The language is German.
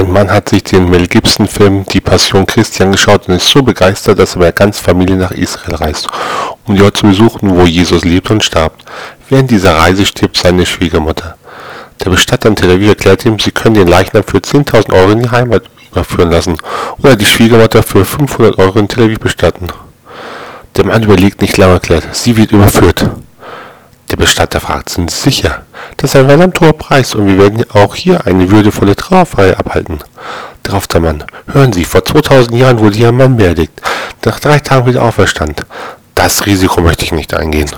Ein Mann hat sich den Mel Gibson-Film Die Passion Christi angeschaut und ist so begeistert, dass er mit der ganzen Familie nach Israel reist, um die Ort zu besuchen, wo Jesus lebte und starb. Während dieser Reise stirbt seine Schwiegermutter. Der Bestatter in Tel Aviv erklärt ihm, sie können den Leichnam für 10.000 Euro in die Heimat überführen lassen oder die Schwiegermutter für 500 Euro in Tel Aviv bestatten. Der Mann überlegt nicht lange erklärt, sie wird überführt. Bestatter fragt, sind Sie sicher? Das ist ein verdammt hoher Preis und wir werden auch hier eine würdevolle Trauerfeier abhalten. Darauf der Mann, hören Sie, vor 2000 Jahren wurde hier ein Mann beerdigt. Nach drei Tagen wieder auferstand. Das Risiko möchte ich nicht eingehen.